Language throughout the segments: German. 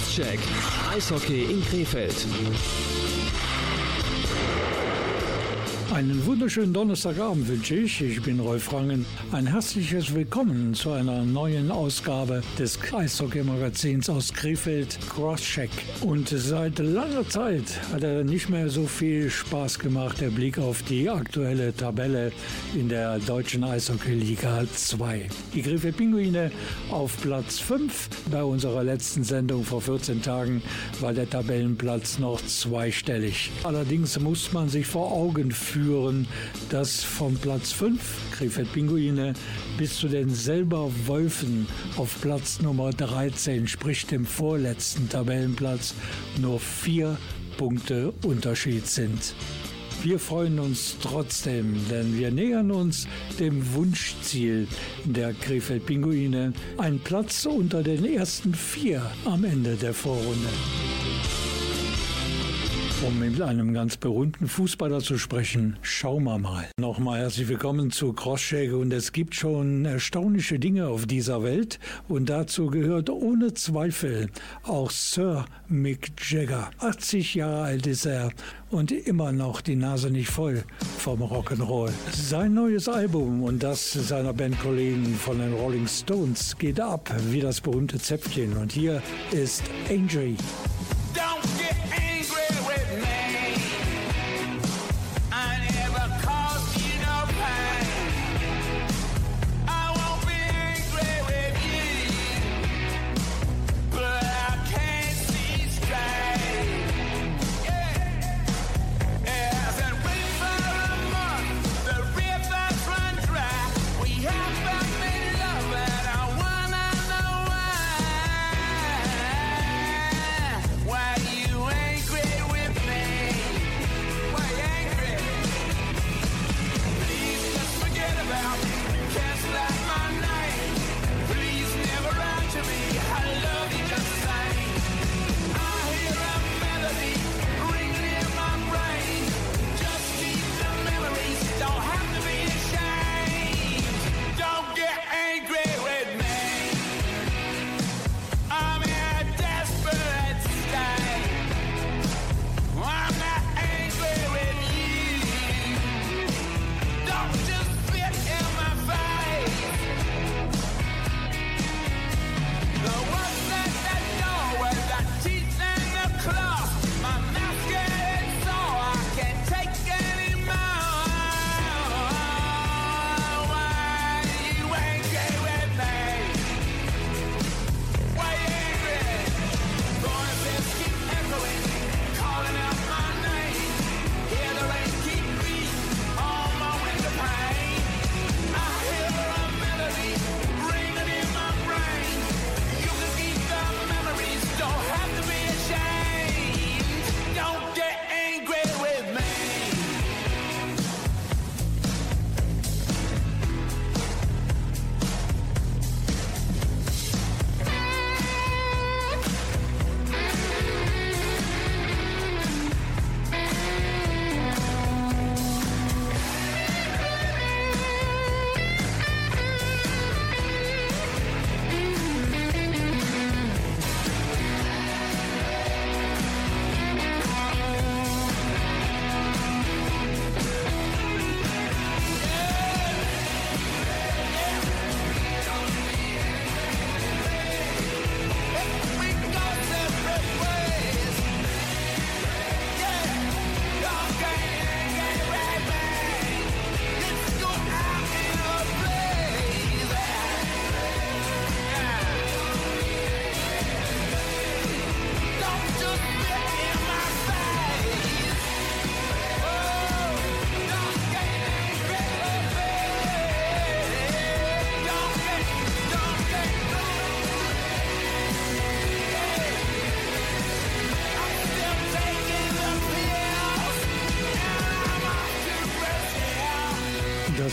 Crosscheck. Eishockey in Krefeld. Einen wunderschönen Donnerstagabend wünsche ich. Ich bin Rolf Rangen. Ein herzliches Willkommen zu einer neuen Ausgabe des Eishockey-Magazins aus Krefeld, Crosscheck. Und seit langer Zeit hat er nicht mehr so viel Spaß gemacht, der Blick auf die aktuelle Tabelle in der deutschen Eishockey-Liga 2. Die Krefeld Pinguine auf Platz 5. Bei unserer letzten Sendung vor 14 Tagen war der Tabellenplatz noch zweistellig. Allerdings muss man sich vor Augen führen, führen, dass vom Platz 5 Krefeld Pinguine bis zu den Selber Wolfen auf Platz Nummer 13, sprich dem vorletzten Tabellenplatz, nur vier Punkte Unterschied sind. Wir freuen uns trotzdem, denn wir nähern uns dem Wunschziel der Krefeld Pinguine, ein Platz unter den ersten vier am Ende der Vorrunde. Um mit einem ganz berühmten Fußballer zu sprechen, schauen wir mal. Nochmal herzlich willkommen zu Crosscheck und es gibt schon erstaunliche Dinge auf dieser Welt und dazu gehört ohne Zweifel auch Sir Mick Jagger. 80 Jahre alt ist er und immer noch die Nase nicht voll vom Rock'n'Roll. Sein neues Album und das seiner Bandkollegen von den Rolling Stones geht ab wie das berühmte Zäpfchen und hier ist Angel.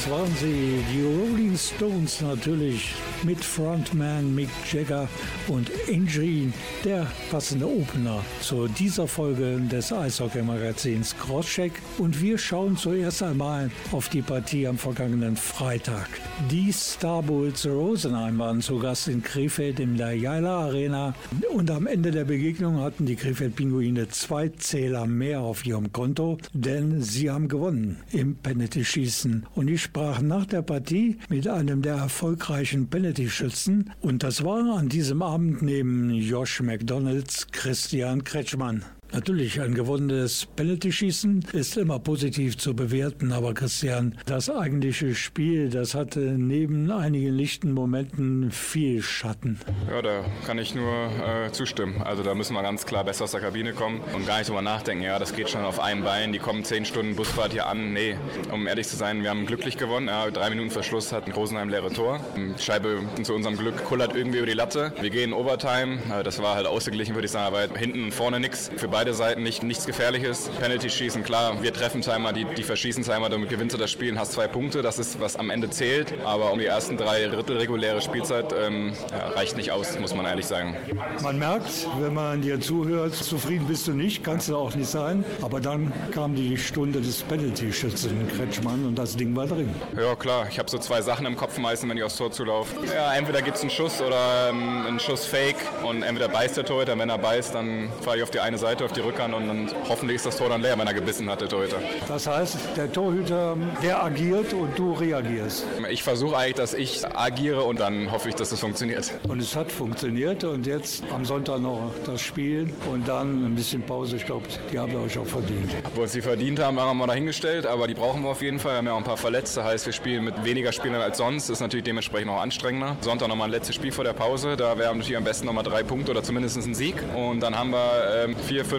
Waren sie, die Rolling Stones natürlich mit Frontman Mick Jagger und Angie, der passende Opener zu dieser Folge des Eishockey-Magazins Crosscheck. Und wir schauen zuerst einmal auf die Partie am vergangenen Freitag. Die Starbulls Rosenheim waren zu Gast in Krefeld der Jaila Arena und am Ende der Begegnung hatten die Krefeld-Pinguine zwei Zähler mehr auf ihrem Konto, denn sie haben gewonnen im Penalty-Schießen. Und ich sprach nach der Partie mit einem der erfolgreichen Penalty-Schützen und das war an diesem Abend neben Josh McDonalds Christian Kretschmann. Natürlich, ein gewonnenes Penalty-Schießen ist immer positiv zu bewerten, aber Christian, das eigentliche Spiel, das hatte neben einigen lichten Momenten viel Schatten. Ja, da kann ich nur äh, zustimmen. Also da müssen wir ganz klar besser aus der Kabine kommen und gar nicht drüber nachdenken, ja, das geht schon auf einem Bein, die kommen zehn Stunden Busfahrt hier an. Nee, um ehrlich zu sein, wir haben glücklich gewonnen. Ja, drei Minuten Verschluss hat ein Rosenheim leere Tor. Die Scheibe zu unserem Glück kullert irgendwie über die Latte. Wir gehen Overtime. Das war halt ausgeglichen, würde ich sagen, aber hinten und vorne nichts. Für beide Seiten nicht, nichts Gefährliches. Penalty schießen, klar, wir treffen Timer, die, die verschießen Timer, damit gewinnst du das Spiel und hast zwei Punkte. Das ist, was am Ende zählt. Aber um die ersten drei Drittel reguläre Spielzeit ähm, ja, reicht nicht aus, muss man ehrlich sagen. Man merkt, wenn man dir zuhört, zufrieden bist du nicht, kannst du auch nicht sein. Aber dann kam die Stunde des Penalty-Schützen Kretschmann und das Ding war drin. Ja, klar. Ich habe so zwei Sachen im Kopf meistens, wenn ich aufs Tor zulaufe. Ja, entweder gibt es einen Schuss oder ähm, einen Schuss Fake und entweder beißt der Torhüter. Wenn er beißt, dann fahre ich auf die eine Seite, auf die Rückhand und, und hoffentlich ist das Tor dann leer, wenn er gebissen hat, der Torhüter. Das heißt, der Torhüter, der agiert und du reagierst. Ich versuche eigentlich, dass ich agiere und dann hoffe ich, dass es funktioniert. Und es hat funktioniert und jetzt am Sonntag noch das Spiel und dann ein bisschen Pause. Ich glaube, die haben wir euch auch verdient. Wo sie verdient haben, haben wir dahingestellt, aber die brauchen wir auf jeden Fall. Wir haben ja auch ein paar Verletzte, heißt wir spielen mit weniger Spielern als sonst. Ist natürlich dementsprechend auch anstrengender. Sonntag nochmal ein letztes Spiel vor der Pause. Da wären natürlich am besten nochmal drei Punkte oder zumindest ein Sieg. Und dann haben wir ähm, vier, fünf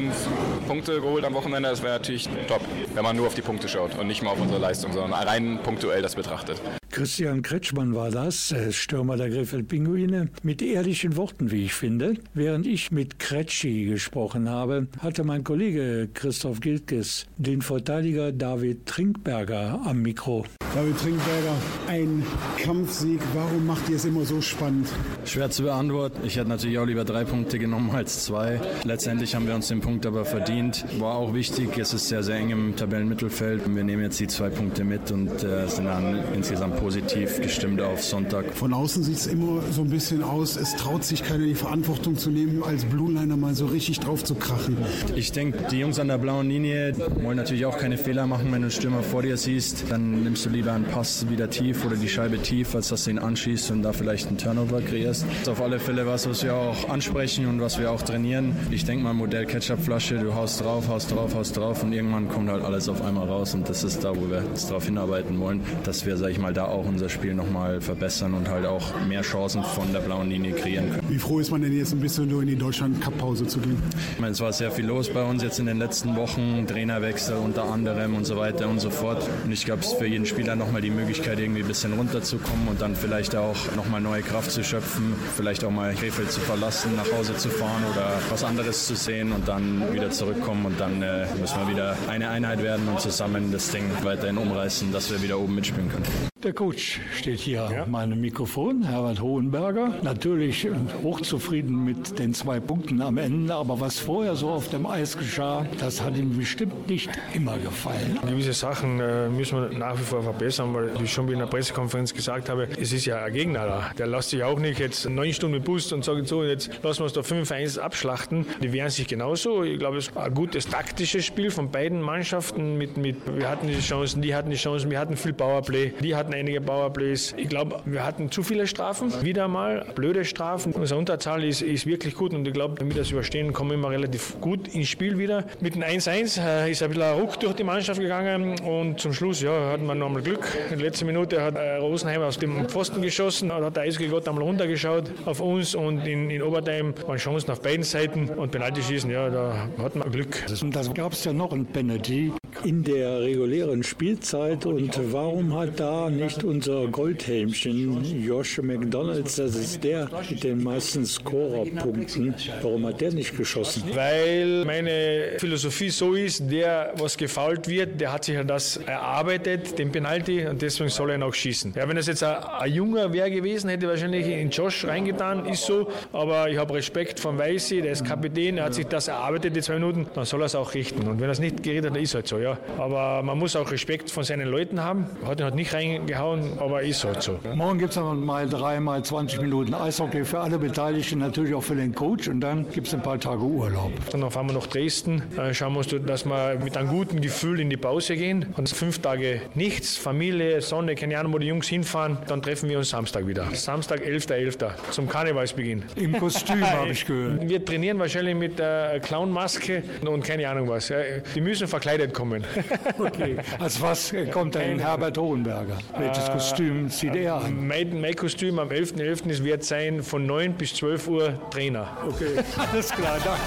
Punkte geholt am Wochenende. Das wäre natürlich top, wenn man nur auf die Punkte schaut und nicht mal auf unsere Leistung, sondern rein punktuell das betrachtet. Christian Kretschmann war das, äh, Stürmer der Krefeld-Pinguine, mit ehrlichen Worten, wie ich finde. Während ich mit Kretschi gesprochen habe, hatte mein Kollege Christoph Gilkes den Verteidiger David Trinkberger am Mikro. David Trinkberger, ein Kampfsieg. Warum macht ihr es immer so spannend? Schwer zu beantworten. Ich hätte natürlich auch lieber drei Punkte genommen als zwei. Letztendlich haben wir uns den Punkt aber verdient. War auch wichtig. Es ist sehr, sehr eng im Tabellenmittelfeld. Wir nehmen jetzt die zwei Punkte mit und äh, sind dann insgesamt positiv gestimmt auf Sonntag. Von außen sieht es immer so ein bisschen aus, es traut sich keiner die Verantwortung zu nehmen, als Blueliner mal so richtig drauf zu krachen. Ich denke, die Jungs an der blauen Linie wollen natürlich auch keine Fehler machen. Wenn du einen Stürmer vor dir siehst, dann nimmst du lieber einen Pass wieder tief oder die Scheibe tief, als dass du ihn anschießt und da vielleicht einen Turnover kreierst. Das ist auf alle Fälle was, was wir auch ansprechen und was wir auch trainieren. Ich denke mal, Modell Ketchupflasche, du haust drauf, haust drauf, haust drauf und irgendwann kommt halt alles auf einmal raus und das ist da, wo wir jetzt darauf hinarbeiten wollen, dass wir, sag ich mal, da auch unser Spiel nochmal verbessern und halt auch mehr Chancen von der blauen Linie kreieren können. Wie froh ist man denn jetzt ein bisschen nur in die Deutschland-Cup-Pause zu gehen? Ich meine, es war sehr viel los bei uns jetzt in den letzten Wochen, Trainerwechsel unter anderem und so weiter und so fort. Und ich glaube, es für jeden Spieler nochmal die Möglichkeit, irgendwie ein bisschen runterzukommen und dann vielleicht auch nochmal neue Kraft zu schöpfen, vielleicht auch mal Krefeld zu verlassen, nach Hause zu fahren oder was anderes zu sehen und dann wieder zurückkommen und dann äh, müssen wir wieder eine Einheit werden und zusammen das Ding weiterhin umreißen, dass wir wieder oben mitspielen können. Der Coach steht hier ja. meinem Mikrofon, Herbert Hohenberger. Natürlich hochzufrieden mit den zwei Punkten am Ende, aber was vorher so auf dem Eis geschah, das hat ihm bestimmt nicht immer gefallen. Gewisse Sachen äh, müssen wir nach wie vor verbessern, weil ich schon in der Pressekonferenz gesagt habe, es ist ja ein Gegner da. Der lässt sich auch nicht jetzt neun Stunden Bus und sagt so, jetzt lassen wir uns da 5-1 abschlachten. Die wehren sich genauso. Ich glaube, es war ein gutes taktisches Spiel von beiden Mannschaften. Mit, mit, wir hatten die Chancen, die hatten die Chancen, wir hatten viel Powerplay, die hatten einige Powerplays. Ich glaube, wir hatten zu viele Strafen, wieder mal blöde Strafen. Unsere Unterzahl ist, ist wirklich gut und ich glaube, wenn wir das überstehen, kommen wir immer relativ gut ins Spiel wieder. Mit dem 1-1 äh, ist ein bisschen ein Ruck durch die Mannschaft gegangen und zum Schluss ja, hatten wir nochmal Glück. In der letzten Minute hat äh, Rosenheim aus dem Pfosten geschossen und hat der Eisgegott einmal runtergeschaut auf uns und in, in Obertheim waren Chancen auf beiden Seiten und Penalty schießen, ja, da hat man Glück. Und da gab es ja noch ein Penalty in der regulären Spielzeit und warum hat da nicht unser Goldhelmchen, Josh McDonalds, das ist der mit den meisten Scorerpunkten. Warum hat der nicht geschossen? Weil meine Philosophie so ist, der, was gefault wird, der hat sich ja das erarbeitet, den Penalty, und deswegen soll er auch schießen. Ja, wenn es jetzt ein, ein junger wäre gewesen, hätte wahrscheinlich in Josh reingetan, ist so, aber ich habe Respekt von Weißi, der ist Kapitän, er hat sich das erarbeitet, die zwei Minuten, dann soll er es auch richten. Und wenn er es nicht geredet hat, dann ist halt so, ja. Aber man muss auch Respekt von seinen Leuten haben. Hat ihn halt nicht reingehauen, aber ist halt so. Morgen gibt es dann mal drei, mal 20 Minuten Eishockey für alle Beteiligten, natürlich auch für den Coach und dann gibt es ein paar Tage Urlaub. Dann fahren wir nach Dresden, dann schauen wir uns, dass wir mit einem guten Gefühl in die Pause gehen. Und fünf Tage nichts, Familie, Sonne, keine Ahnung, wo die Jungs hinfahren. Dann treffen wir uns Samstag wieder. Samstag, 11.11. .11. zum Karnevalsbeginn. Im Kostüm habe ich gehört. Wir trainieren wahrscheinlich mit der Clownmaske und keine Ahnung was. Die müssen verkleidet kommen. Okay. Als was kommt denn Herbert Hohenberger? Welches Kostüm zieht er an? Mein, mein Kostüm am 11.11. .11. wird sein von 9 bis 12 Uhr Trainer. Okay, alles klar, danke.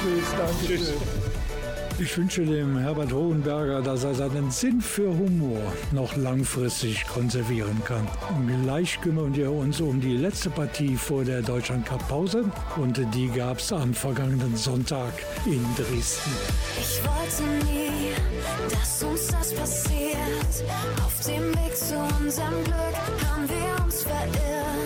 Tschüss, danke. Tschüss. Ich wünsche dem Herbert Hohenberger, dass er seinen Sinn für Humor noch langfristig konservieren kann. Gleich kümmern wir uns um die letzte Partie vor der Deutschland Cup Pause und die gab es am vergangenen Sonntag in Dresden. Ich wollte nie, dass uns das passiert. Auf dem Weg zu unserem Glück haben wir uns verirrt.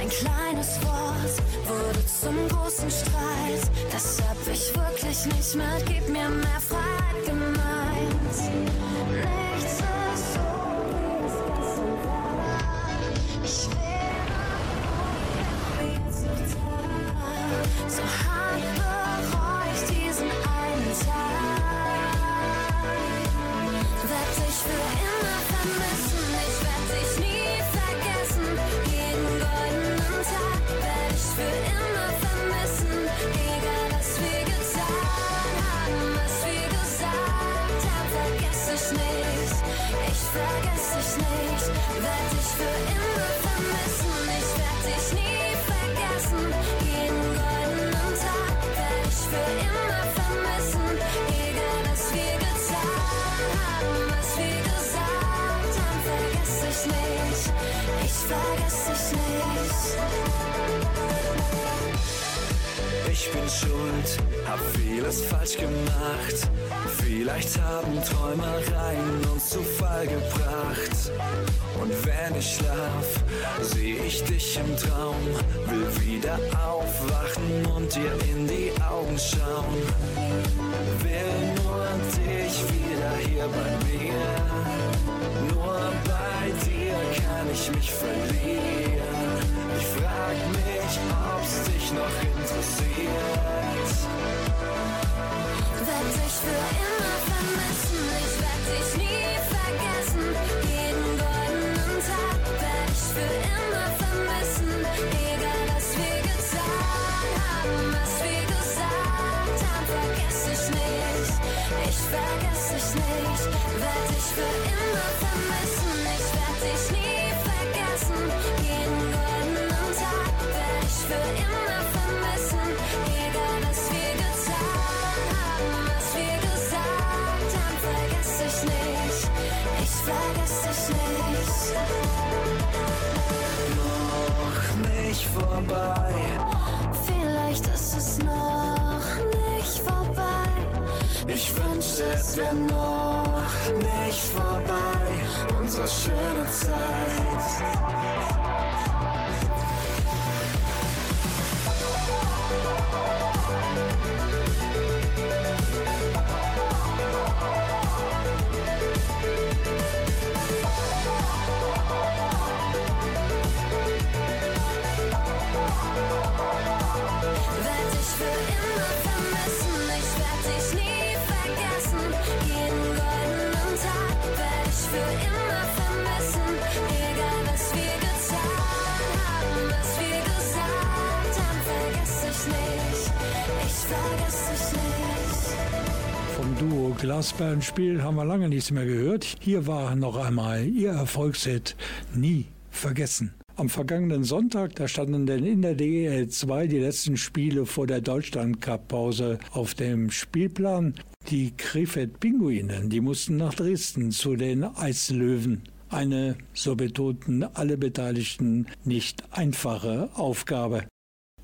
Ein kleines Wort wurde zum großen Streit. Das hab ich wirklich nicht mehr, gib mir mehr Freiheit gemeint. Nichts ist so, wie es gestern war. Ich will wie es nicht war. So Ich bin schuld, hab vieles falsch gemacht. Vielleicht haben Träumereien uns zu Fall gebracht. Und wenn ich schlaf, seh ich dich im Traum. Will wieder aufwachen und dir in die Augen schauen. Will nur dich wieder hier bei mir. Nur bei dir kann ich mich verlieren. Ich frag mich, ob's dich noch interessiert. Werd dich für immer vermissen, ich werd dich nie vergessen. Jeden goldenen Tag werd ich für immer vermissen. Egal was wir getan haben, was wir gesagt haben, vergess ich nicht. Ich vergess dich nicht, werd dich für immer vermissen. Ich werd dich nie vergessen. Jeden goldenen Tag werd ich für immer Ich vergess dich nicht. Noch nicht vorbei. Vielleicht ist es noch nicht vorbei. Ich wünschte, es wäre noch nicht vorbei. Unsere schöne Zeit. Glasperlenspiel haben wir lange nichts mehr gehört. Hier war noch einmal ihr Erfolgshit Nie vergessen. Am vergangenen Sonntag, da standen denn in der DEL 2 die letzten Spiele vor der Deutschland-Cup-Pause auf dem Spielplan. Die Krefeld Pinguinen, die mussten nach Dresden zu den Eislöwen. Eine, so betonten alle Beteiligten, nicht einfache Aufgabe.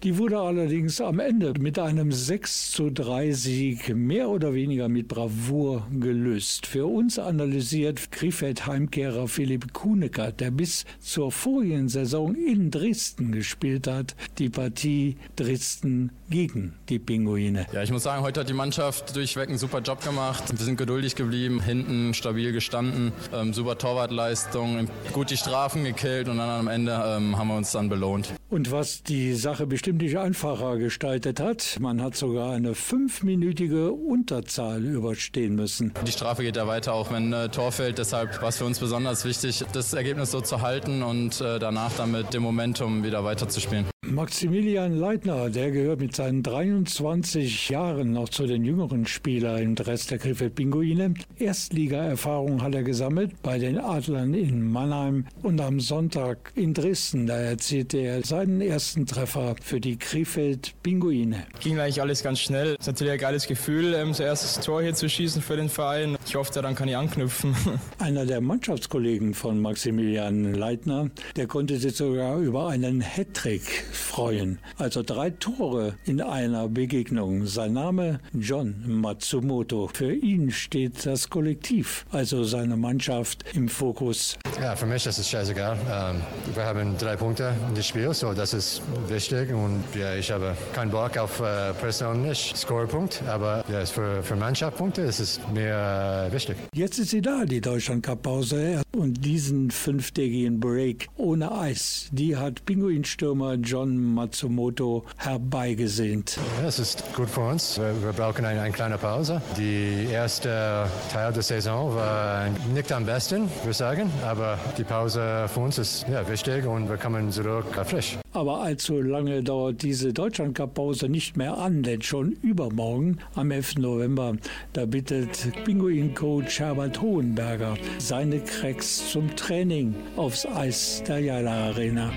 Die wurde allerdings am Ende mit einem 6 zu 3 Sieg mehr oder weniger mit Bravour gelöst. Für uns analysiert Krefeld-Heimkehrer Philipp Kunecker, der bis zur vorigen Saison in Dresden gespielt hat, die Partie Dresden gegen die Pinguine. Ja, ich muss sagen, heute hat die Mannschaft durchweg einen super Job gemacht. Wir sind geduldig geblieben, hinten stabil gestanden, ähm, super Torwartleistung, gut die Strafen gekillt und dann am Ende ähm, haben wir uns dann belohnt. Und was die Sache bestimmt nicht einfacher gestaltet hat, man hat sogar eine fünfminütige Unterzahl überstehen müssen. Die Strafe geht ja weiter, auch wenn äh, Tor fällt. Deshalb war es für uns besonders wichtig, das Ergebnis so zu halten und äh, danach dann mit dem Momentum wieder weiterzuspielen. Maximilian Leitner, der gehört mit seinen 23 Jahren noch zu den jüngeren Spielern im Dress der Krefeld Pinguine. Erstliga-Erfahrung hat er gesammelt bei den Adlern in Mannheim und am Sonntag in Dresden. Da erzielte er seinen ersten Treffer für die Krefeld Pinguine. Ging eigentlich alles ganz schnell. Es ist natürlich ein geiles Gefühl, ähm, sein erstes Tor hier zu schießen für den Verein. Ich hoffe, daran kann ich anknüpfen. Einer der Mannschaftskollegen von Maximilian Leitner, der konnte sich sogar über einen Hattrick freuen. Also drei Tore in einer Begegnung. Sein Name John Matsumoto. Für ihn steht das Kollektiv, also seine Mannschaft im Fokus. Ja, für mich ist es scheißegal. Ähm, wir haben drei Punkte in das Spiel, so das ist wichtig. Und ja, ich habe keinen Bock auf äh, persönlich Scorepunkt, aber ja, für, für Mannschaftspunkte ist es mir äh, wichtig. Jetzt ist sie da, die Deutschland-Cup-Pause. Und diesen fünftägigen Break ohne Eis, die hat Pinguinstürmer John Matsumoto herbeigesehnt. Ja, es ist gut für uns. Wir, wir brauchen eine, eine kleine Pause. Die erste Teil der Saison war nicht am besten, würde ich sagen. Aber die Pause für uns ist ja, wichtig und wir kommen zurück frisch. Aber allzu lange dauert diese Deutschlandcup-Pause nicht mehr an, denn schon übermorgen, am 11. November, da bittet Pinguin-Coach Herbert Hohenberger seine Cracks zum Training aufs Eis der Jala Arena.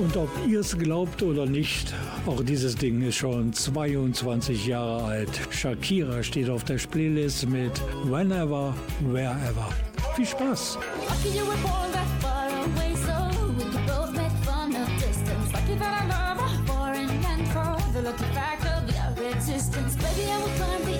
Und ob ihr es glaubt oder nicht, auch dieses Ding ist schon 22 Jahre alt. Shakira steht auf der Playlist mit Whenever, Wherever. Viel Spaß! That I love a foreign and for the lucky fact of your existence. Baby, I will climb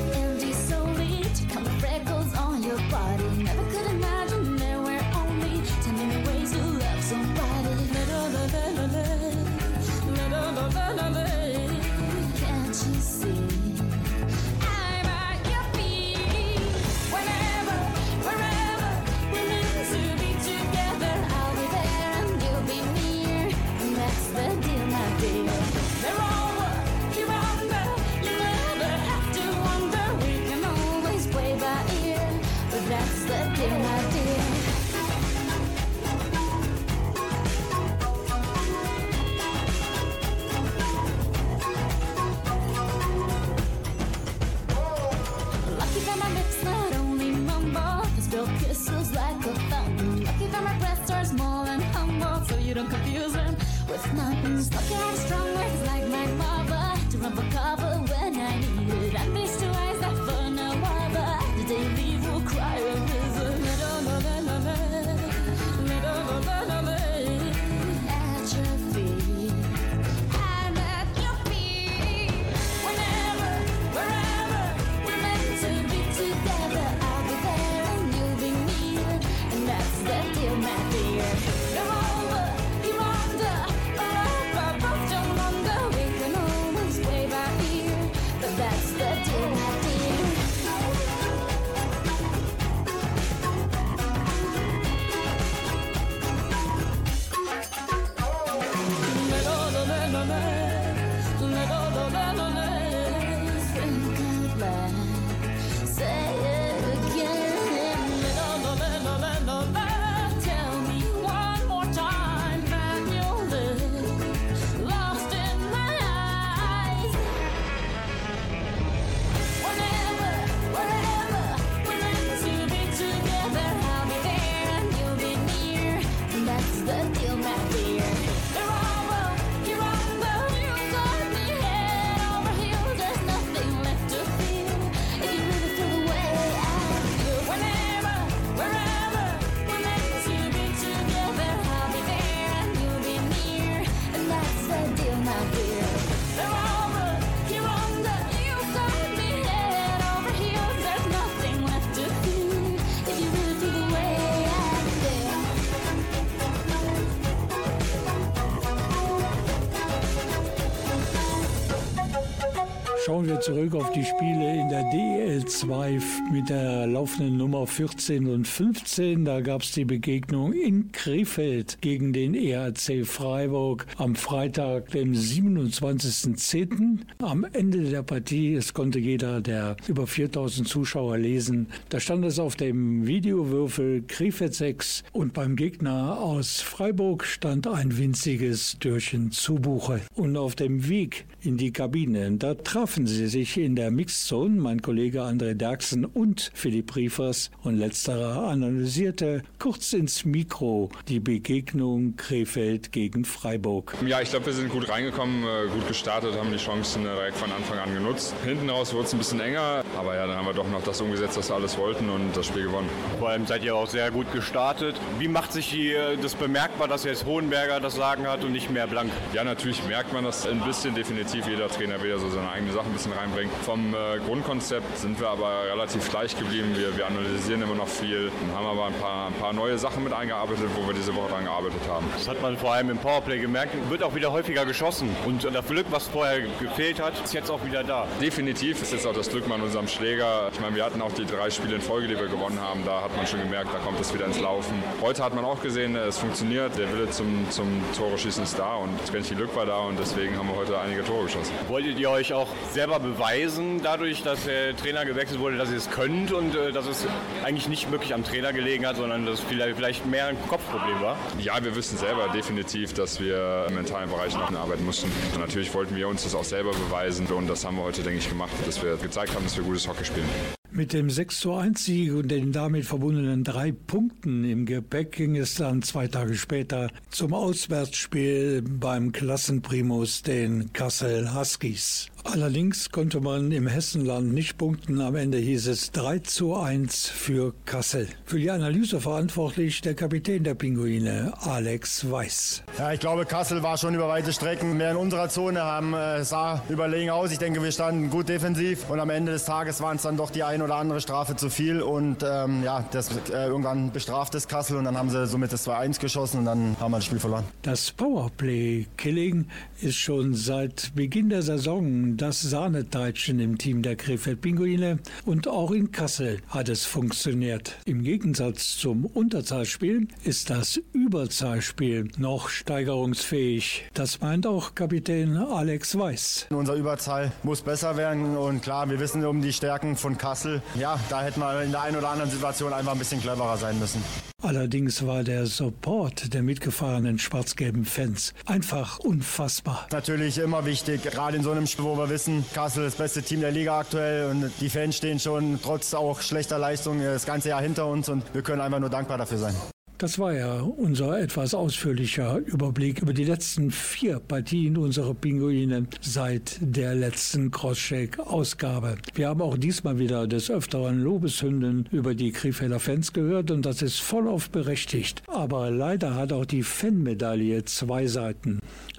zurück auf die Spiele in der DEL 2 mit der laufenden Nummer 14 und 15. Da gab es die Begegnung in Krefeld gegen den ERC Freiburg am Freitag, dem 27.10. Am Ende der Partie, es konnte jeder der über 4000 Zuschauer lesen, da stand es auf dem Videowürfel Krefeld 6 und beim Gegner aus Freiburg stand ein winziges Türchen Zubuche. Und auf dem Weg in die Kabine, da trafen sie sich in der Mixzone, mein Kollege André Derksen und Philipp Riefers und letzterer analysierte kurz ins Mikro die Begegnung Krefeld gegen Freiburg. Ja, ich glaube, wir sind gut reingekommen, äh, gut gestartet, haben die Chancen äh, direkt von Anfang an genutzt. Hinten raus wurde es ein bisschen enger, aber ja, dann haben wir doch noch das umgesetzt, was wir alles wollten und das Spiel gewonnen. Vor allem seid ihr auch sehr gut gestartet. Wie macht sich hier das bemerkbar, dass jetzt Hohenberger das Sagen hat und nicht mehr Blank? Ja, natürlich merkt man das ein bisschen definitiv. Jeder Trainer wieder so seine eigene Sache ein bisschen reinbringt. Vom äh, Grundkonzept sind wir aber relativ gleich geblieben. Wir, wir analysieren immer noch viel und haben aber ein paar, ein paar neue Sachen mit eingearbeitet, wo wir diese Woche dran gearbeitet haben. Das hat man vor allem im Powerplay gemerkt. Wird auch wieder häufiger geschossen. Und das Glück, was vorher gefehlt hat, ist jetzt auch wieder da. Definitiv ist jetzt auch das Glück mal an unserem Schläger. Ich meine, wir hatten auch die drei Spiele in Folge, die wir gewonnen haben. Da hat man schon gemerkt, da kommt es wieder ins Laufen. Heute hat man auch gesehen, es funktioniert. Der Wille zum, zum Tore schießen ist da und das ganze Glück war da und deswegen haben wir heute einige Tore geschossen. Wolltet ihr euch auch selber beweisen, dadurch, dass der Trainer gewechselt wurde, dass ihr es könnt und äh, dass es eigentlich nicht wirklich am Trainer gelegen hat, sondern dass es vielleicht mehr ein Kopfproblem war? Ja, wir wissen selber definitiv, dass wir im mentalen Bereich noch arbeiten mussten. Und natürlich wollten wir uns das auch selber beweisen und das haben wir heute, denke ich, gemacht, dass wir gezeigt haben, dass wir gutes Hockey spielen. Mit dem 6 zu 1 Sieg und den damit verbundenen drei Punkten im Gepäck ging es dann zwei Tage später zum Auswärtsspiel beim Klassenprimus, den Kassel Huskies. Allerdings konnte man im Hessenland nicht punkten. Am Ende hieß es 3 zu 1 für Kassel. Für die Analyse verantwortlich der Kapitän der Pinguine, Alex Weiß. Ja, ich glaube, Kassel war schon über weite Strecken mehr in unserer Zone, haben, äh, sah überlegen aus. Ich denke, wir standen gut defensiv und am Ende des Tages waren es dann doch die ein oder andere Strafe zu viel und ähm, ja, das, äh, irgendwann bestraft es Kassel und dann haben sie somit das 2-1 geschossen und dann haben wir das Spiel verloren. Das Powerplay-Killing ist schon seit Beginn der Saison das Sahneteitschen im Team der Krefeld-Pinguine und auch in Kassel hat es funktioniert. Im Gegensatz zum Unterzahlspiel ist das Überzahlspiel noch steigerungsfähig. Das meint auch Kapitän Alex Weiß. Unser Überzahl muss besser werden und klar, wir wissen um die Stärken von Kassel. Ja, da hätten wir in der einen oder anderen Situation einfach ein bisschen cleverer sein müssen. Allerdings war der Support der mitgefahrenen schwarz-gelben Fans einfach unfassbar. Natürlich immer wichtig, gerade in so einem Spiel, wo wir wissen, Kassel ist das beste Team der Liga aktuell und die Fans stehen schon trotz auch schlechter Leistung das ganze Jahr hinter uns und wir können einfach nur dankbar dafür sein. Das war ja unser etwas ausführlicher Überblick über die letzten vier Partien unserer Pinguine seit der letzten Crosscheck-Ausgabe. Wir haben auch diesmal wieder des Öfteren Lobeshünden über die Krefelder Fans gehört und das ist voll auf berechtigt. Aber leider hat auch die Fanmedaille zwei Seiten.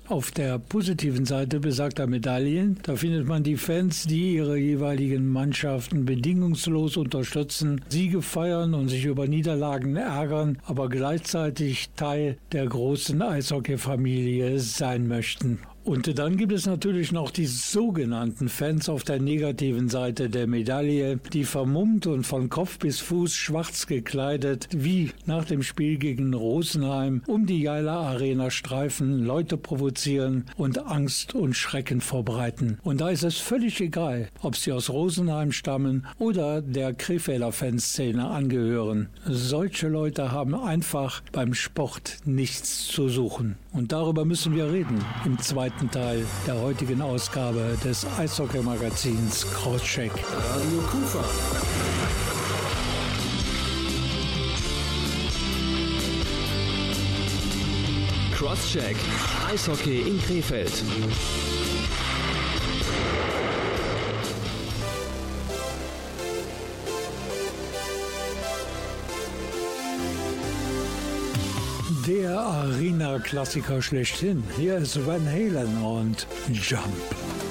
Auf der positiven Seite besagter Medaillen, da findet man die Fans, die ihre jeweiligen Mannschaften bedingungslos unterstützen, Siege feiern und sich über Niederlagen ärgern, aber gleichzeitig Teil der großen Eishockey-Familie sein möchten. Und dann gibt es natürlich noch die sogenannten Fans auf der negativen Seite der Medaille, die vermummt und von Kopf bis Fuß schwarz gekleidet, wie nach dem Spiel gegen Rosenheim, um die Jaila Arena streifen, Leute provozieren und Angst und Schrecken verbreiten. Und da ist es völlig egal, ob sie aus Rosenheim stammen oder der Krefelder Fanszene angehören. Solche Leute haben einfach beim Sport nichts zu suchen. Und darüber müssen wir reden im zweiten Teil der heutigen Ausgabe des Eishockey-Magazins Crosscheck. Radio Kufa. Crosscheck. Eishockey in Krefeld. Der Arena-Klassiker schlechthin. Hier ist Van Halen und Jump.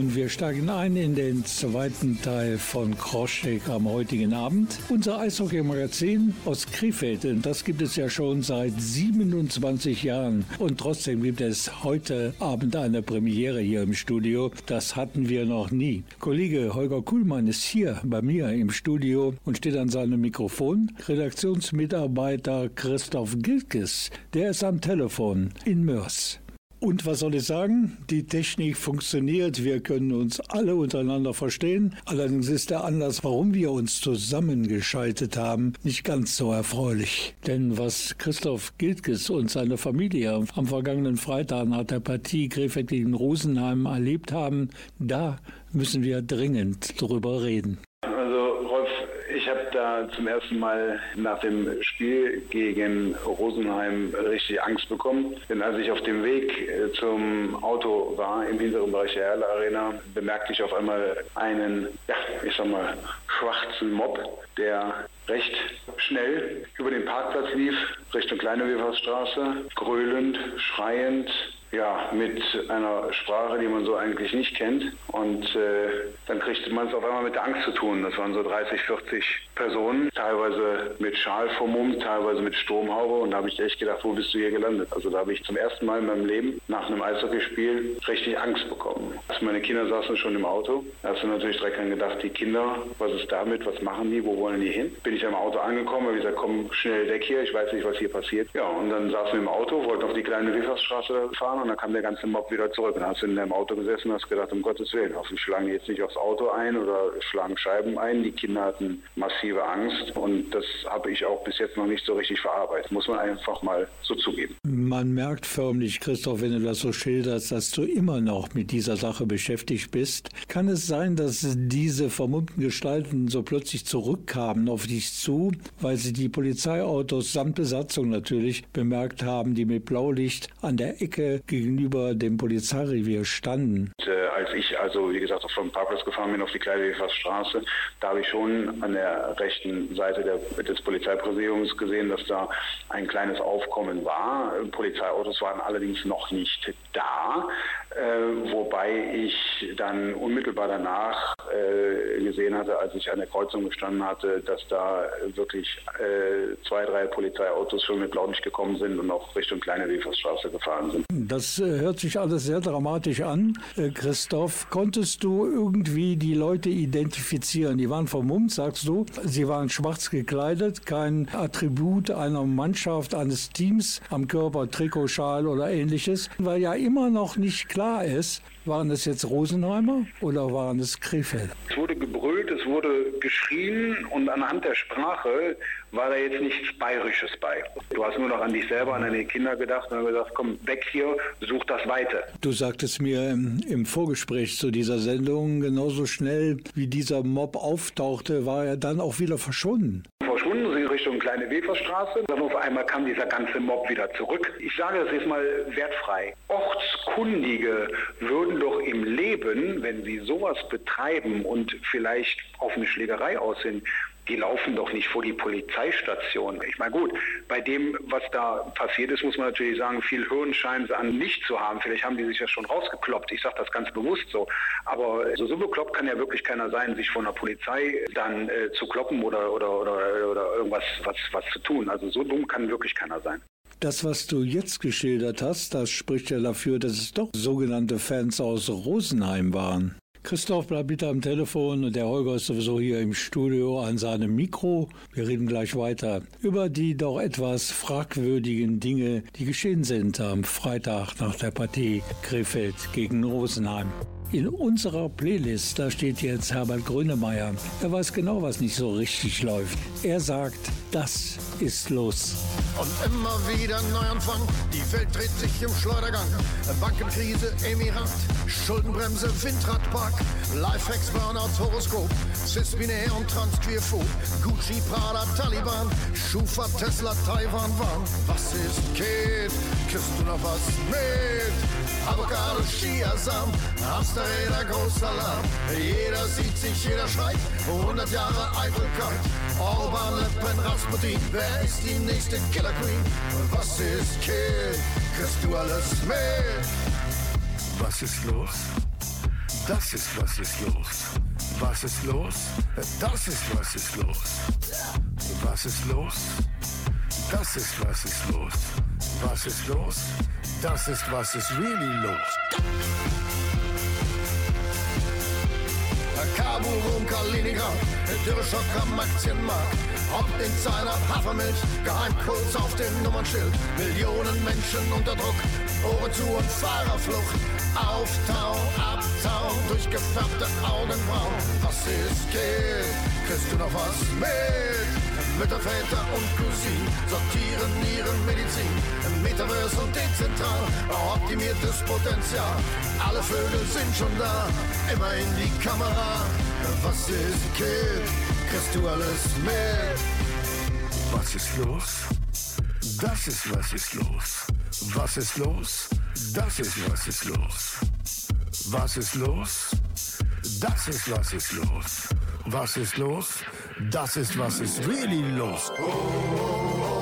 Und wir steigen ein in den zweiten Teil von Crosscheck am heutigen Abend. Unser Eishockey-Magazin aus Krefeld. Und das gibt es ja schon seit 27 Jahren. Und trotzdem gibt es heute Abend eine Premiere hier im Studio. Das hatten wir noch nie. Kollege Holger Kuhlmann ist hier bei mir im Studio und steht an seinem Mikrofon. Redaktionsmitarbeiter Christoph Gilkes, der ist am Telefon in Mörs. Und was soll ich sagen? Die Technik funktioniert, wir können uns alle untereinander verstehen. Allerdings ist der Anlass, warum wir uns zusammengeschaltet haben, nicht ganz so erfreulich. Denn was Christoph Giltkes und seine Familie am vergangenen Freitag nach der Partie Krefeld gegen Rosenheim erlebt haben, da müssen wir dringend drüber reden. Zum ersten Mal nach dem Spiel gegen Rosenheim richtig Angst bekommen. Denn als ich auf dem Weg äh, zum Auto war, im hinteren Bereich der Erle Arena, bemerkte ich auf einmal einen, ja, ich sag mal, schwarzen Mob, der recht schnell über den Parkplatz lief, Richtung Kleine Wefersstraße, gröhlend, schreiend, ja, mit einer Sprache, die man so eigentlich nicht kennt. Und äh, dann kriegte man es auf einmal mit der Angst zu tun. Das waren so 30, 40 Personen, teilweise mit Schal vermummt, teilweise mit Sturmhaube. Und da habe ich echt gedacht, wo bist du hier gelandet? Also da habe ich zum ersten Mal in meinem Leben nach einem Eishockeyspiel richtig Angst bekommen. Also meine Kinder saßen schon im Auto. Da hast du natürlich direkt dann gedacht, die Kinder, was ist damit, was machen die, wo wollen die hin? Bin ich am Auto angekommen, habe gesagt, komm schnell weg hier, ich weiß nicht, was hier passiert. Ja, und dann saßen wir im Auto, wollten auf die kleine Wiffersstraße fahren und dann kam der ganze Mob wieder zurück. Und dann hast du in deinem Auto gesessen und hast gedacht, um Gottes Willen, hoffentlich schlagen die jetzt nicht aufs Auto ein oder schlagen Scheiben ein. Die Kinder hatten massive Angst und das habe ich auch bis jetzt noch nicht so richtig verarbeitet. Muss man einfach mal so zugeben. Man merkt förmlich, Christoph, wenn du das so schilderst, dass du immer noch mit dieser Sache beschäftigt bist. Kann es sein, dass diese vermummten Gestalten so plötzlich zurückkamen auf dich zu, weil sie die Polizeiautos samt Besatzung natürlich bemerkt haben, die mit Blaulicht an der Ecke gegenüber dem Polizeirevier standen? Und, äh, als ich also, wie gesagt, vom Parkplatz gefahren bin auf die Kleidewefersstraße, da habe ich schon an der rechten Seite der, des Polizeipräsidiums gesehen, dass da ein kleines Aufkommen war. Polizeiautos waren allerdings noch nicht da, äh, wobei ich dann unmittelbar danach äh, gesehen hatte, als ich an der Kreuzung gestanden hatte, dass da wirklich äh, zwei, drei Polizeiautos schon mit Blaulicht gekommen sind und auch Richtung Kleine Wefersstraße gefahren sind. Das äh, hört sich alles sehr dramatisch an. Äh, Christoph, konntest du irgendwie die Leute identifizieren? Die waren vermummt, sagst du. Sie waren schwarz gekleidet, kein Attribut einer Mannschaft, eines Teams am Körper, Trikotschal oder ähnliches, weil ja immer noch nicht klar ist, waren es jetzt Rosenheimer oder waren es Krefeld? Es wurde gebrüllt, es wurde geschrien und anhand der Sprache war da jetzt nichts Bayerisches bei. Du hast nur noch an dich selber, an deine Kinder gedacht und dann gesagt, komm weg hier, such das weiter. Du sagtest mir im, Vorgespräch zu dieser Sendung, genauso schnell wie dieser Mob auftauchte, war er dann auch wieder verschwunden. Verschwunden sie Richtung Kleine Weferstraße, dann auf einmal kam dieser ganze Mob wieder zurück. Ich sage das jetzt mal wertfrei. Ortskundige würden doch im Leben, wenn sie sowas betreiben und vielleicht auf eine Schlägerei aus sind, die laufen doch nicht vor die Polizeistation. Ich meine, gut, bei dem, was da passiert ist, muss man natürlich sagen, viel Hirn scheinen sie an nicht zu haben. Vielleicht haben die sich das schon rausgekloppt. Ich sage das ganz bewusst so. Aber so, so bekloppt kann ja wirklich keiner sein, sich von der Polizei dann äh, zu kloppen oder, oder, oder, oder irgendwas was, was zu tun. Also so dumm kann wirklich keiner sein. Das, was du jetzt geschildert hast, das spricht ja dafür, dass es doch sogenannte Fans aus Rosenheim waren. Christoph bleibt bitte am Telefon und der Holger ist sowieso hier im Studio an seinem Mikro. Wir reden gleich weiter über die doch etwas fragwürdigen Dinge, die geschehen sind am Freitag nach der Partie Krefeld gegen Rosenheim. In unserer Playlist, da steht jetzt Herbert Grönemeyer. Er weiß genau, was nicht so richtig läuft. Er sagt, das ist los. Und immer wieder Neuanfang, die Welt dreht sich im Schleudergang. Bankenkrise, Emirat, Schuldenbremse, Windradpark, Lifehacks, Burnout, Horoskop, Cis-Binär und Transqueerphob, Gucci, Prada, Taliban, Schufa, Tesla, Taiwan, Warn. Was ist geht? Kriegst du noch was mit? Avocado, Chiasamen, Hamsterräder, Großalarm. Jeder sieht sich, jeder schreit. 100 Jahre Eitelkeit. Orban, Le Pen, Rasputin. Wer ist die nächste Killer Queen? Was ist Kind? Kriegst du alles mit? Was ist los? Das ist was ist los. Was ist los? Das ist was ist los. Was ist los? Das ist was ist los. Was ist los? Das ist was ist really los. Rom, Kaliningrad, Dürreschock am Aktienmarkt. Ob in seiner Hafermilch, Geheimcodes auf dem Nummernschild. Millionen Menschen unter Druck, Ohren zu und Fahrerflucht. Auftau, Abtau, durchgefärbte Augenbrauen. Was ist geht? Kriegst du noch was mit? Mütter, Väter und Cousinen sortieren ihre Medizin. Im Metaverse und dezentral, optimiertes Potenzial. Alle Vögel sind schon da, immer in die Kamera. Was ist Kid? Kriegst du alles mit? Was ist los? Das ist was ist los. Was ist los? Das ist was ist los. Was ist los? Das ist was ist los. Was ist los? Das ist was ist really los. Was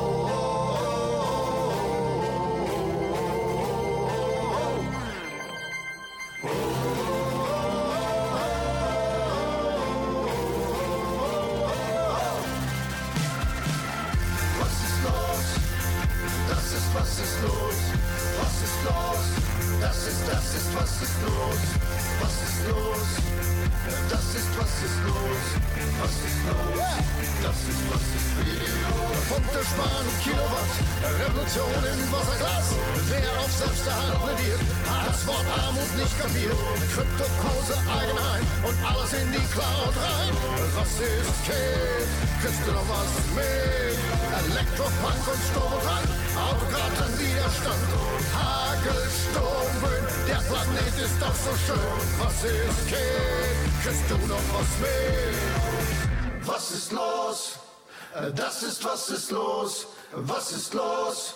Elektropunk und Sturm und Drang, Autokraten Widerstand. Hagel, Sturm, Wind, der Planet ist doch so schön. Was ist Kid? Kriegst du noch was mit? Was ist los? Äh, Das ist was ist los? Was ist los?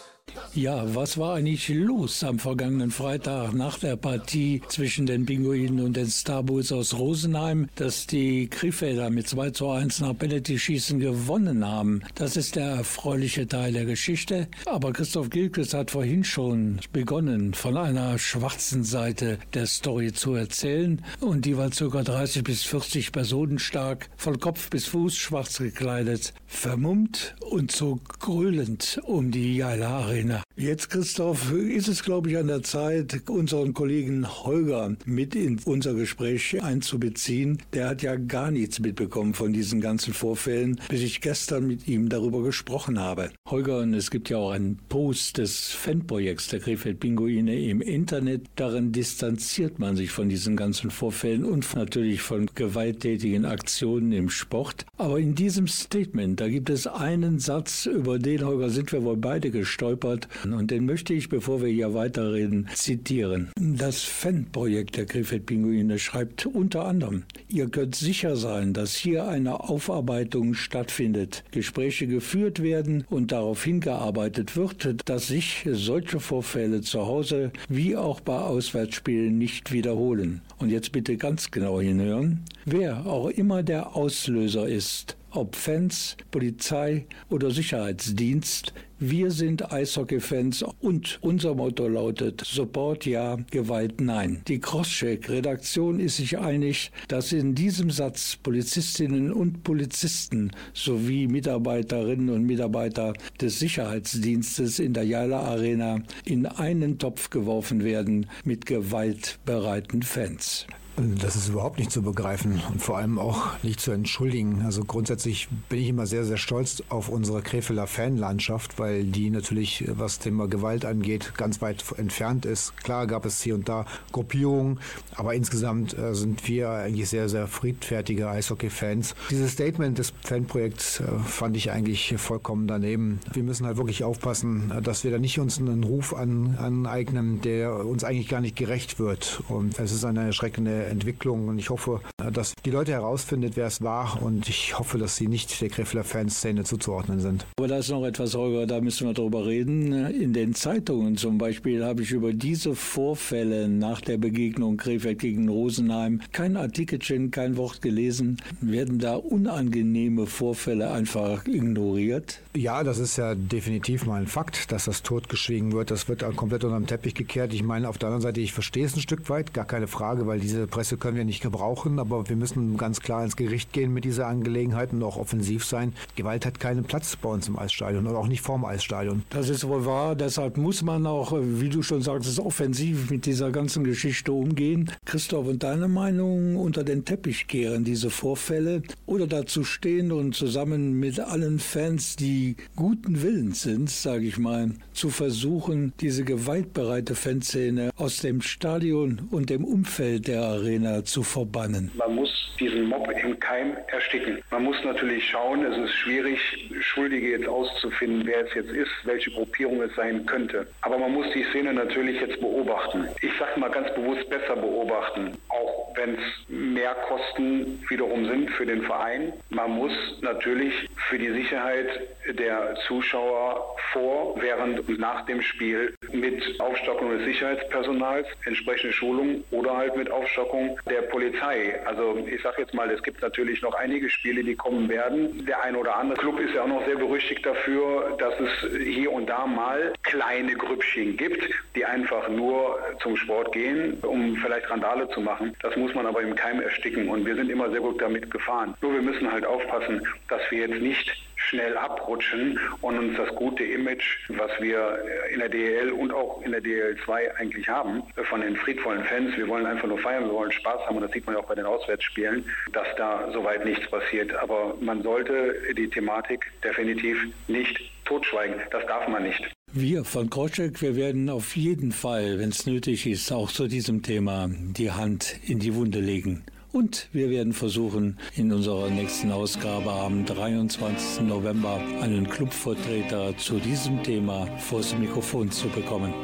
Ja, was war eigentlich los am vergangenen Freitag nach der Partie zwischen den Pinguinen und den Starbulls aus Rosenheim, dass die Krefelder mit 2 zu 1 nach Penalty-Schießen gewonnen haben? Das ist der erfreuliche Teil der Geschichte. Aber Christoph Gilkes hat vorhin schon begonnen, von einer schwarzen Seite der Story zu erzählen. Und die war ca. 30 bis 40 Personen stark, von Kopf bis Fuß schwarz gekleidet, vermummt und so grölend um die Jaila Arena. Jetzt, Christoph, ist es, glaube ich, an der Zeit, unseren Kollegen Holger mit in unser Gespräch einzubeziehen. Der hat ja gar nichts mitbekommen von diesen ganzen Vorfällen, bis ich gestern mit ihm darüber gesprochen habe. Holger, und es gibt ja auch einen Post des Fanprojekts der Krefeld Pinguine im Internet. Darin distanziert man sich von diesen ganzen Vorfällen und natürlich von gewalttätigen Aktionen im Sport. Aber in diesem Statement, da gibt es einen Satz, über den, Holger, sind wir wohl beide gestolpert. Und den möchte ich, bevor wir hier weiterreden, zitieren. Das Fanprojekt der Krefeld Pinguine schreibt unter anderem, ihr könnt sicher sein, dass hier eine Aufarbeitung stattfindet, Gespräche geführt werden und darauf hingearbeitet wird, dass sich solche Vorfälle zu Hause wie auch bei Auswärtsspielen nicht wiederholen. Und jetzt bitte ganz genau hinhören. Wer auch immer der Auslöser ist, ob Fans, Polizei oder Sicherheitsdienst. Wir sind Eishockey-Fans und unser Motto lautet Support ja, Gewalt nein. Die Crosscheck-Redaktion ist sich einig, dass in diesem Satz Polizistinnen und Polizisten sowie Mitarbeiterinnen und Mitarbeiter des Sicherheitsdienstes in der Jala Arena in einen Topf geworfen werden mit gewaltbereiten Fans. Yes. Das ist überhaupt nicht zu begreifen und vor allem auch nicht zu entschuldigen. Also grundsätzlich bin ich immer sehr, sehr stolz auf unsere Krefelder Fanlandschaft, weil die natürlich, was Thema Gewalt angeht, ganz weit entfernt ist. Klar gab es hier und da Gruppierungen, aber insgesamt äh, sind wir eigentlich sehr, sehr friedfertige Eishockey-Fans. Dieses Statement des Fanprojekts äh, fand ich eigentlich vollkommen daneben. Wir müssen halt wirklich aufpassen, dass wir da nicht uns einen Ruf an, aneignen, der uns eigentlich gar nicht gerecht wird. Und es ist eine erschreckende Entwicklung und ich hoffe, dass die Leute herausfindet, wer es war und ich hoffe, dass sie nicht der Krefelder Fanszene zuzuordnen sind. Aber da ist noch etwas, Holger, da müssen wir drüber reden. In den Zeitungen zum Beispiel habe ich über diese Vorfälle nach der Begegnung Krefeld gegen Rosenheim kein Artikelchen, kein Wort gelesen. Werden da unangenehme Vorfälle einfach ignoriert? Ja, das ist ja definitiv mal ein Fakt, dass das totgeschwiegen wird. Das wird komplett unter den Teppich gekehrt. Ich meine, auf der anderen Seite, ich verstehe es ein Stück weit, gar keine Frage, weil diese Presse können wir nicht gebrauchen, aber wir müssen ganz klar ins Gericht gehen mit dieser Angelegenheit und auch offensiv sein. Gewalt hat keinen Platz bei uns im Eisstadion und auch nicht vorm Eisstadion. Das ist wohl wahr. Deshalb muss man auch, wie du schon sagtest, offensiv mit dieser ganzen Geschichte umgehen. Christoph, und deine Meinung unter den Teppich kehren, diese Vorfälle, oder dazu stehen und zusammen mit allen Fans, die guten Willens sind, sage ich mal, zu versuchen, diese gewaltbereite Fanszene aus dem Stadion und dem Umfeld der Arena zu verbannen? Man muss diesen Mob im Keim ersticken. Man muss natürlich schauen, es ist schwierig, Schuldige jetzt auszufinden, wer es jetzt ist, welche Gruppierung es sein könnte. Aber man muss die Szene natürlich jetzt beobachten. Ich sage mal ganz bewusst besser beobachten, auch wenn es mehr Kosten wiederum sind für den Verein. Man muss natürlich für die Sicherheit der Zuschauer vor, während und nach dem Spiel mit Aufstockung des Sicherheitspersonals, entsprechende Schulung oder halt mit Aufstockung der Polizei. Also ich sage jetzt mal, es gibt natürlich noch einige Spiele, die kommen werden. Der ein oder andere Club ist ja auch noch sehr berüchtigt dafür, dass es hier und da mal kleine Grüppchen gibt, die einfach nur zum Sport gehen, um vielleicht Randale zu machen. Das muss man aber im Keim ersticken und wir sind immer sehr gut damit gefahren. Nur wir müssen halt aufpassen, dass wir jetzt nicht schnell abrutschen und uns das gute Image, was wir in der DL und auch in der DL2 eigentlich haben, von den friedvollen Fans, wir wollen einfach nur feiern, wir wollen Spaß haben und das sieht man ja auch bei den Auswärtsspielen, dass da soweit nichts passiert. Aber man sollte die Thematik definitiv nicht totschweigen. Das darf man nicht. Wir von Kroschek, wir werden auf jeden Fall, wenn es nötig ist, auch zu diesem Thema die Hand in die Wunde legen. Und wir werden versuchen, in unserer nächsten Ausgabe am 23. November einen Clubvertreter zu diesem Thema vors Mikrofon zu bekommen.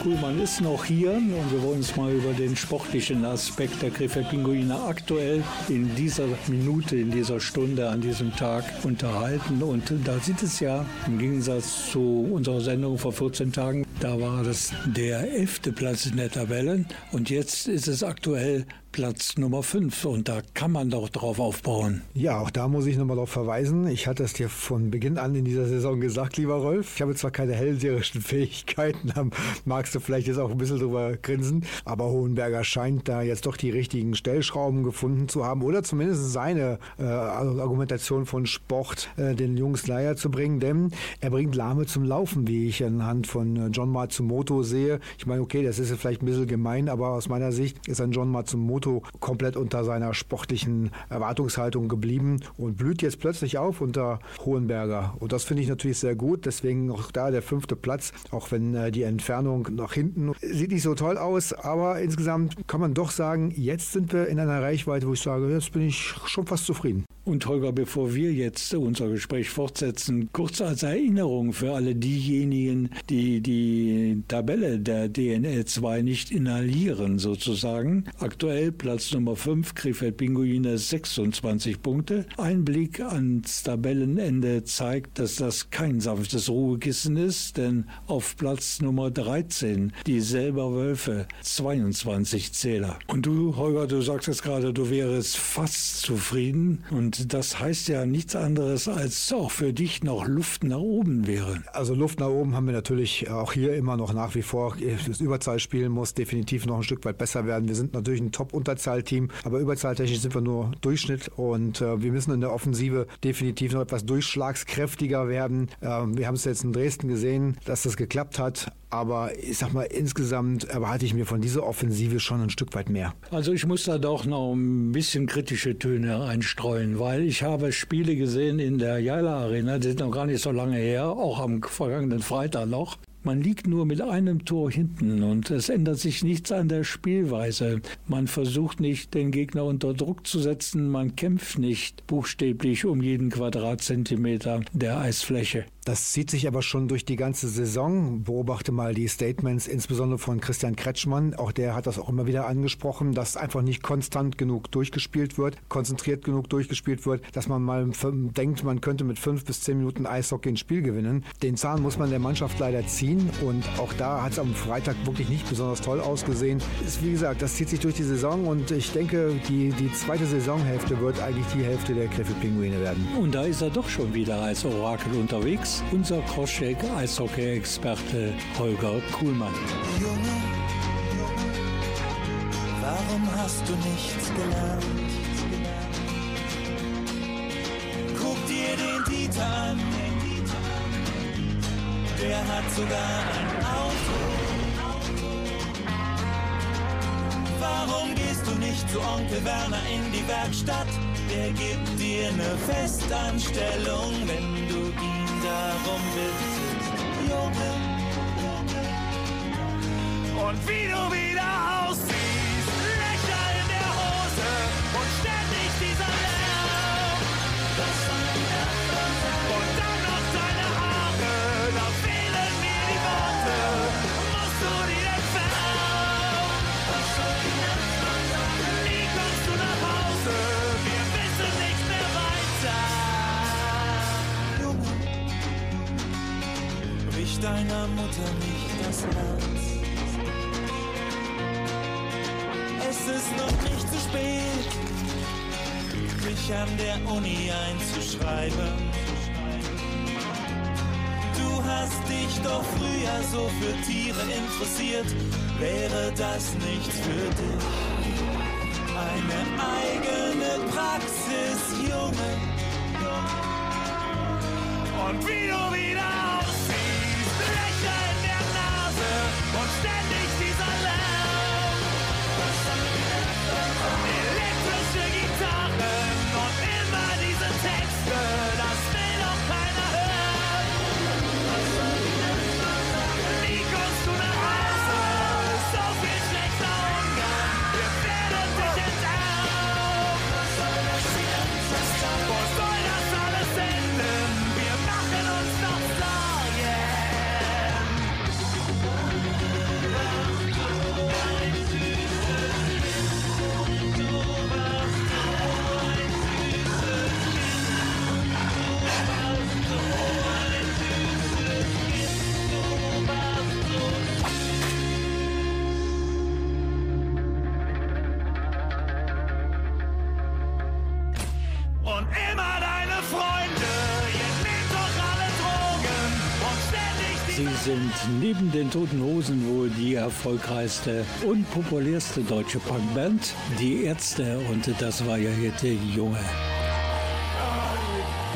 Kuhlmann ist noch hier und wir wollen uns mal über den sportlichen Aspekt der Krefeld Pinguine aktuell in dieser Minute, in dieser Stunde, an diesem Tag unterhalten. Und da sieht es ja im Gegensatz zu unserer Sendung vor 14 Tagen, da war das der elfte Platz in der Tabelle und jetzt ist es aktuell Platz Nummer 5 und da kann man doch drauf aufbauen. Ja, auch da muss ich nochmal darauf verweisen. Ich hatte es dir von Beginn an in dieser Saison gesagt, lieber Rolf. Ich habe zwar keine hellseherischen Fähigkeiten, da magst du vielleicht jetzt auch ein bisschen drüber grinsen, aber Hohenberger scheint da jetzt doch die richtigen Stellschrauben gefunden zu haben oder zumindest seine äh, Argumentation von Sport äh, den Jungs Leier zu bringen, denn er bringt Lahme zum Laufen, wie ich anhand von äh, John Matsumoto sehe. Ich meine, okay, das ist vielleicht ein bisschen gemein, aber aus meiner Sicht ist ein John Matsumoto komplett unter seiner sportlichen Erwartungshaltung geblieben und blüht jetzt plötzlich auf unter Hohenberger. Und das finde ich natürlich sehr gut. Deswegen auch da der fünfte Platz, auch wenn äh, die Entfernung nach hinten sieht nicht so toll aus. Aber insgesamt kann man doch sagen, jetzt sind wir in einer Reichweite, wo ich sage, jetzt bin ich schon fast zufrieden. Und Holger, bevor wir jetzt unser Gespräch fortsetzen, kurz als Erinnerung für alle diejenigen, die die Tabelle der DNL 2 nicht inhalieren sozusagen. Aktuell Platz Nummer 5, Krefeld Pinguine 26 Punkte. Ein Blick ans Tabellenende zeigt, dass das kein sanftes Ruhekissen ist, denn auf Platz Nummer 13 die selber Wölfe 22 Zähler. Und du, Holger, du sagst jetzt gerade, du wärst fast zufrieden und das heißt ja nichts anderes, als auch für dich noch Luft nach oben wäre. Also Luft nach oben haben wir natürlich auch hier immer noch nach wie vor. Das Überzahlspiel muss definitiv noch ein Stück weit besser werden. Wir sind natürlich ein Top-Unterzahlteam, aber überzahltechnisch sind wir nur Durchschnitt und äh, wir müssen in der Offensive definitiv noch etwas durchschlagskräftiger werden. Ähm, wir haben es jetzt in Dresden gesehen, dass das geklappt hat, aber ich sag mal, insgesamt erwarte ich mir von dieser Offensive schon ein Stück weit mehr. Also ich muss da doch noch ein bisschen kritische Töne einstreuen, weil ich habe Spiele gesehen in der Jaila Arena, die sind noch gar nicht so lange her, auch am vergangenen Freitag noch. Man liegt nur mit einem Tor hinten und es ändert sich nichts an der Spielweise. Man versucht nicht, den Gegner unter Druck zu setzen, man kämpft nicht buchstäblich um jeden Quadratzentimeter der Eisfläche. Das zieht sich aber schon durch die ganze Saison. Beobachte mal die Statements, insbesondere von Christian Kretschmann. Auch der hat das auch immer wieder angesprochen, dass einfach nicht konstant genug durchgespielt wird, konzentriert genug durchgespielt wird, dass man mal denkt, man könnte mit fünf bis zehn Minuten Eishockey ein Spiel gewinnen. Den Zahn muss man der Mannschaft leider ziehen und auch da hat es am Freitag wirklich nicht besonders toll ausgesehen. Ist, wie gesagt, das zieht sich durch die Saison und ich denke, die, die zweite Saisonhälfte wird eigentlich die Hälfte der Krefeld-Pinguine werden. Und da ist er doch schon wieder als Orakel unterwegs unser Crosscheck-Eishockey-Experte Holger Kuhlmann. Junge, warum hast du nichts gelernt? Guck dir den Dieter an, der hat sogar ein Auto. Warum gehst du nicht zu Onkel Werner in die Werkstatt? Der gibt dir eine Festanstellung, wenn du ihn darum bittest. Und wie du wieder aussiehst, deiner Mutter nicht das Herz. Es ist noch nicht zu spät, dich an der Uni einzuschreiben. Du hast dich doch früher so für Tiere interessiert, wäre das nichts für dich? Eine eigene Praxis, Junge. Und wie du wieder und sind neben den Toten Hosen wohl die erfolgreichste und populärste deutsche Punkband, die Ärzte und das war ja hier der Junge.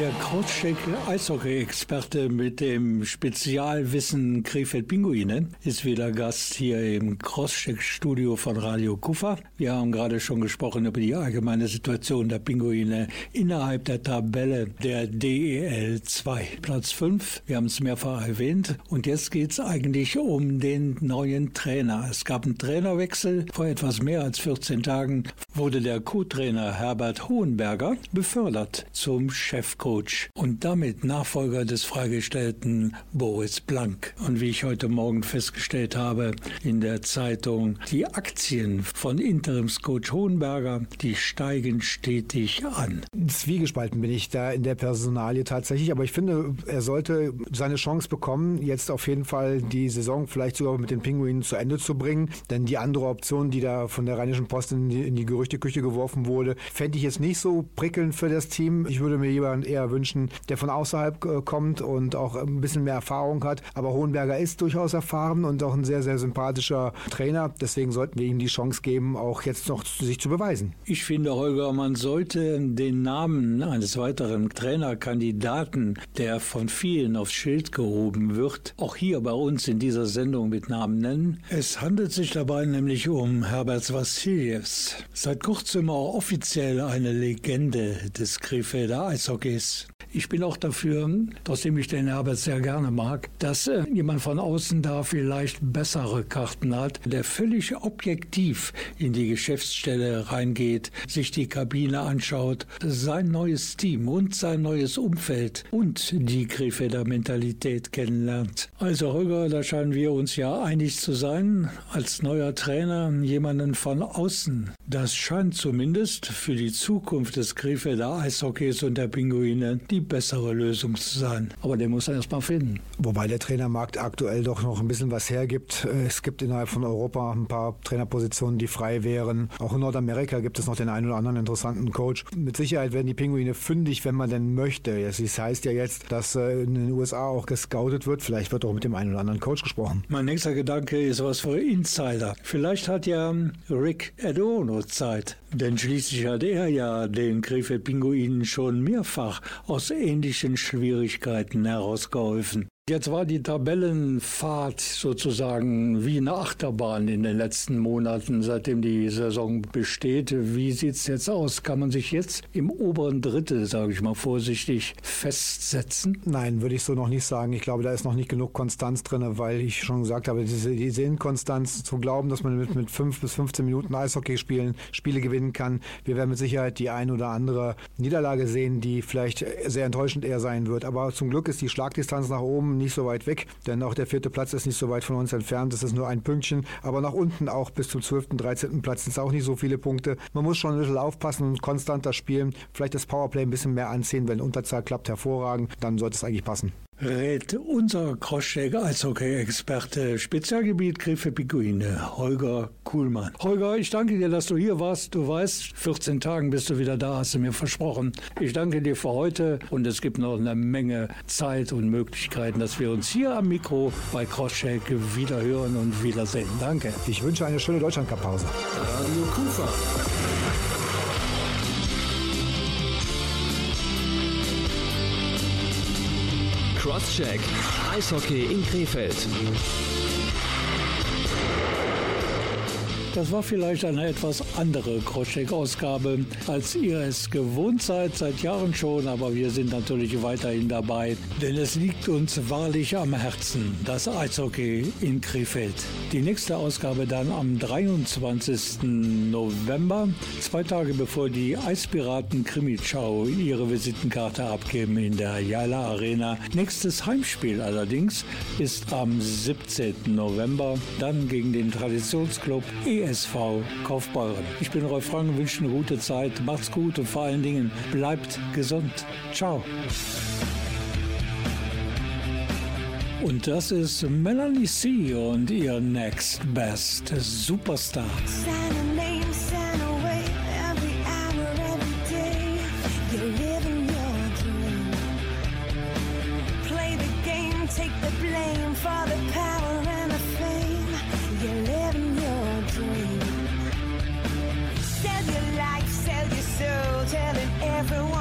Der Krautscheck Eishockey-Experte mit dem Spezialwissen Krefeld Pinguine ist wieder Gast hier im Crosscheck-Studio von Radio Kufa. Wir haben gerade schon gesprochen über die allgemeine Situation der Pinguine innerhalb der Tabelle der DEL 2. Platz 5, wir haben es mehrfach erwähnt. Und jetzt geht es eigentlich um den neuen Trainer. Es gab einen Trainerwechsel. Vor etwas mehr als 14 Tagen wurde der Co-Trainer Herbert Hohenberger befördert zum Chefcoach und damit Nachfolger des freigestellten Boris Blank. Und wie ich heute Morgen festgestellt habe in der Zeitung, die Aktien von Interimscoach Hohenberger, die steigen stetig an. Zwiegespalten bin ich da in der Personalie tatsächlich, aber ich finde, er sollte seine Chance bekommen, jetzt auf jeden Fall die Saison vielleicht sogar mit den Pinguinen zu Ende zu bringen, denn die andere Option, die da von der Rheinischen Post in die, in die Gerüchteküche geworfen wurde, fände ich jetzt nicht so prickelnd für das Team. Ich würde mir jemanden eher wünschen, der von außerhalb äh, kommt und auch ein bisschen mehr Erfahrung hat. Aber Hohenberger ist durchaus erfahren und auch ein sehr, sehr sympathischer Trainer. Deswegen sollten wir ihm die Chance geben, auch jetzt noch sich zu beweisen. Ich finde, Holger, man sollte den Namen eines weiteren Trainerkandidaten, der von vielen aufs Schild gehoben wird, auch hier bei uns in dieser Sendung mit Namen nennen. Es handelt sich dabei nämlich um Herbert Vassiljevs. Seit kurzem auch offiziell eine Legende des Krefelder Eishockeys. guys. Ich bin auch dafür, trotzdem ich den Herbert sehr gerne mag, dass äh, jemand von außen da vielleicht bessere Karten hat, der völlig objektiv in die Geschäftsstelle reingeht, sich die Kabine anschaut, sein neues Team und sein neues Umfeld und die Krefelder Mentalität kennenlernt. Also Holger, da scheinen wir uns ja einig zu sein, als neuer Trainer jemanden von außen. Das scheint zumindest für die Zukunft des Krefelder Eishockeys und der Pinguine die bessere Lösung zu sein. Aber den muss er erst mal finden. Wobei der Trainermarkt aktuell doch noch ein bisschen was hergibt. Es gibt innerhalb von Europa ein paar Trainerpositionen, die frei wären. Auch in Nordamerika gibt es noch den einen oder anderen interessanten Coach. Mit Sicherheit werden die Pinguine fündig, wenn man denn möchte. Es heißt ja jetzt, dass äh, in den USA auch gescoutet wird. Vielleicht wird auch mit dem einen oder anderen Coach gesprochen. Mein nächster Gedanke ist was für Insider. Vielleicht hat ja Rick Adono Zeit. Denn schließlich hat er ja den Krefeld Pinguinen schon mehrfach aus ähnlichen Schwierigkeiten herausgeholfen. Jetzt war die Tabellenfahrt sozusagen wie eine Achterbahn in den letzten Monaten, seitdem die Saison besteht. Wie sieht es jetzt aus? Kann man sich jetzt im oberen Drittel, sage ich mal vorsichtig, festsetzen? Nein, würde ich so noch nicht sagen. Ich glaube, da ist noch nicht genug Konstanz drin, weil ich schon gesagt habe, diese, die Sinnkonstanz zu glauben, dass man mit, mit 5 bis 15 Minuten Eishockey spielen, Spiele gewinnen kann. Wir werden mit Sicherheit die ein oder andere Niederlage sehen, die vielleicht sehr enttäuschend eher sein wird. Aber zum Glück ist die Schlagdistanz nach oben nicht so weit weg, denn auch der vierte Platz ist nicht so weit von uns entfernt. Das ist nur ein Pünktchen. Aber nach unten auch bis zum 12., 13. Platz sind es auch nicht so viele Punkte. Man muss schon ein bisschen aufpassen und konstanter spielen. Vielleicht das Powerplay ein bisschen mehr anziehen. Wenn Unterzahl klappt, hervorragend. Dann sollte es eigentlich passen rät unser Crosscheck Eishockey-Experte Spezialgebiet Griffe Pinguine, Holger Kuhlmann. Holger, ich danke dir, dass du hier warst. Du weißt, 14 Tagen bist du wieder da, hast du mir versprochen. Ich danke dir für heute und es gibt noch eine Menge Zeit und Möglichkeiten, dass wir uns hier am Mikro bei Crosscheck wieder hören und wiedersehen. Danke. Ich wünsche eine schöne Deutschlandcup-Pause. Radio Kufa. Crosscheck. Eishockey in Krefeld. Das war vielleicht eine etwas andere Kroschek-Ausgabe, als ihr es gewohnt seid, seit Jahren schon, aber wir sind natürlich weiterhin dabei, denn es liegt uns wahrlich am Herzen, das Eishockey in Krefeld. Die nächste Ausgabe dann am 23. November, zwei Tage bevor die Eispiraten Krimitschau ihre Visitenkarte abgeben in der Jala Arena. Nächstes Heimspiel allerdings ist am 17. November, dann gegen den Traditionsclub ESV Kaufbeuren. Ich bin Rolf Frank wünsche eine gute Zeit. Macht's gut und vor allen Dingen bleibt gesund. Ciao. Und das ist Melanie C. und ihr Next Best Superstar. Take the blame for everyone